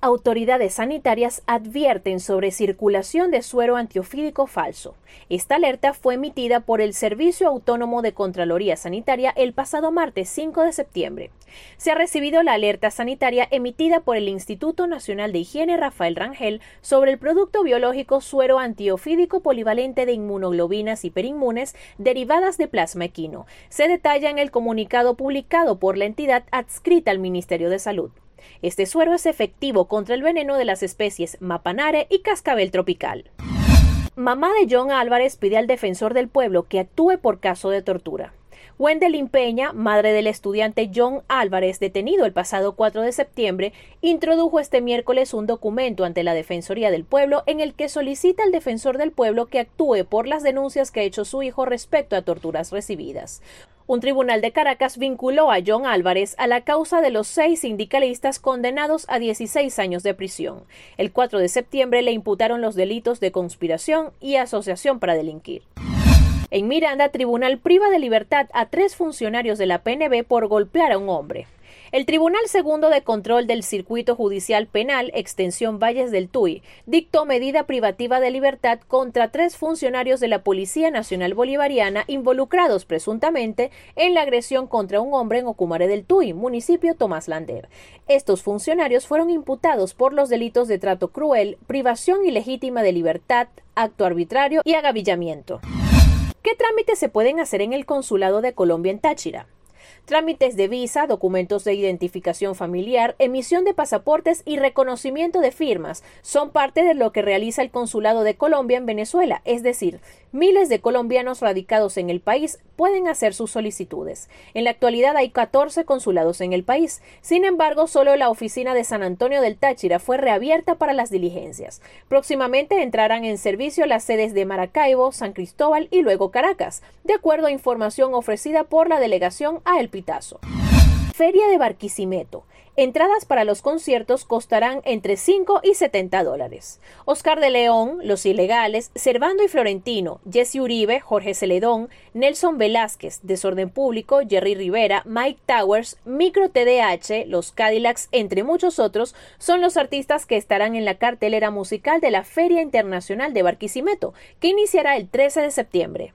autoridades sanitarias advierten sobre circulación de suero antiofídico falso. Esta alerta fue emitida por el Servicio Autónomo de Contraloría Sanitaria el pasado martes 5 de septiembre. Se ha recibido la alerta sanitaria emitida por el Instituto Nacional de Higiene Rafael Rangel sobre el producto biológico suero antiofídico polivalente de inmunoglobinas hiperinmunes derivadas de plasma equino. Se detalla en el comunicado publicado por la entidad adscrita al Ministerio de Salud. Este suero es efectivo contra el veneno de las especies mapanare y cascabel tropical. Mamá de John Álvarez pide al defensor del pueblo que actúe por caso de tortura. Wendelin Peña, madre del estudiante John Álvarez, detenido el pasado 4 de septiembre, introdujo este miércoles un documento ante la Defensoría del Pueblo en el que solicita al defensor del pueblo que actúe por las denuncias que ha hecho su hijo respecto a torturas recibidas. Un tribunal de Caracas vinculó a John Álvarez a la causa de los seis sindicalistas condenados a 16 años de prisión. El 4 de septiembre le imputaron los delitos de conspiración y asociación para delinquir. En Miranda, tribunal priva de libertad a tres funcionarios de la PNB por golpear a un hombre. El Tribunal Segundo de Control del Circuito Judicial Penal, Extensión Valles del Tuy, dictó medida privativa de libertad contra tres funcionarios de la Policía Nacional Bolivariana involucrados presuntamente en la agresión contra un hombre en Ocumare del Tuy, municipio Tomás Lander. Estos funcionarios fueron imputados por los delitos de trato cruel, privación ilegítima de libertad, acto arbitrario y agavillamiento. ¿Qué trámites se pueden hacer en el Consulado de Colombia en Táchira? Trámites de visa, documentos de identificación familiar, emisión de pasaportes y reconocimiento de firmas son parte de lo que realiza el Consulado de Colombia en Venezuela, es decir, miles de colombianos radicados en el país pueden hacer sus solicitudes. En la actualidad hay 14 consulados en el país. Sin embargo, solo la oficina de San Antonio del Táchira fue reabierta para las diligencias. Próximamente entrarán en servicio las sedes de Maracaibo, San Cristóbal y luego Caracas, de acuerdo a información ofrecida por la delegación a El Pitazo. Feria de Barquisimeto. Entradas para los conciertos costarán entre 5 y 70 dólares. Oscar de León, Los Ilegales, Servando y Florentino, Jesse Uribe, Jorge Celedón, Nelson Velázquez, Desorden Público, Jerry Rivera, Mike Towers, Micro TDH, Los Cadillacs, entre muchos otros, son los artistas que estarán en la cartelera musical de la Feria Internacional de Barquisimeto, que iniciará el 13 de septiembre.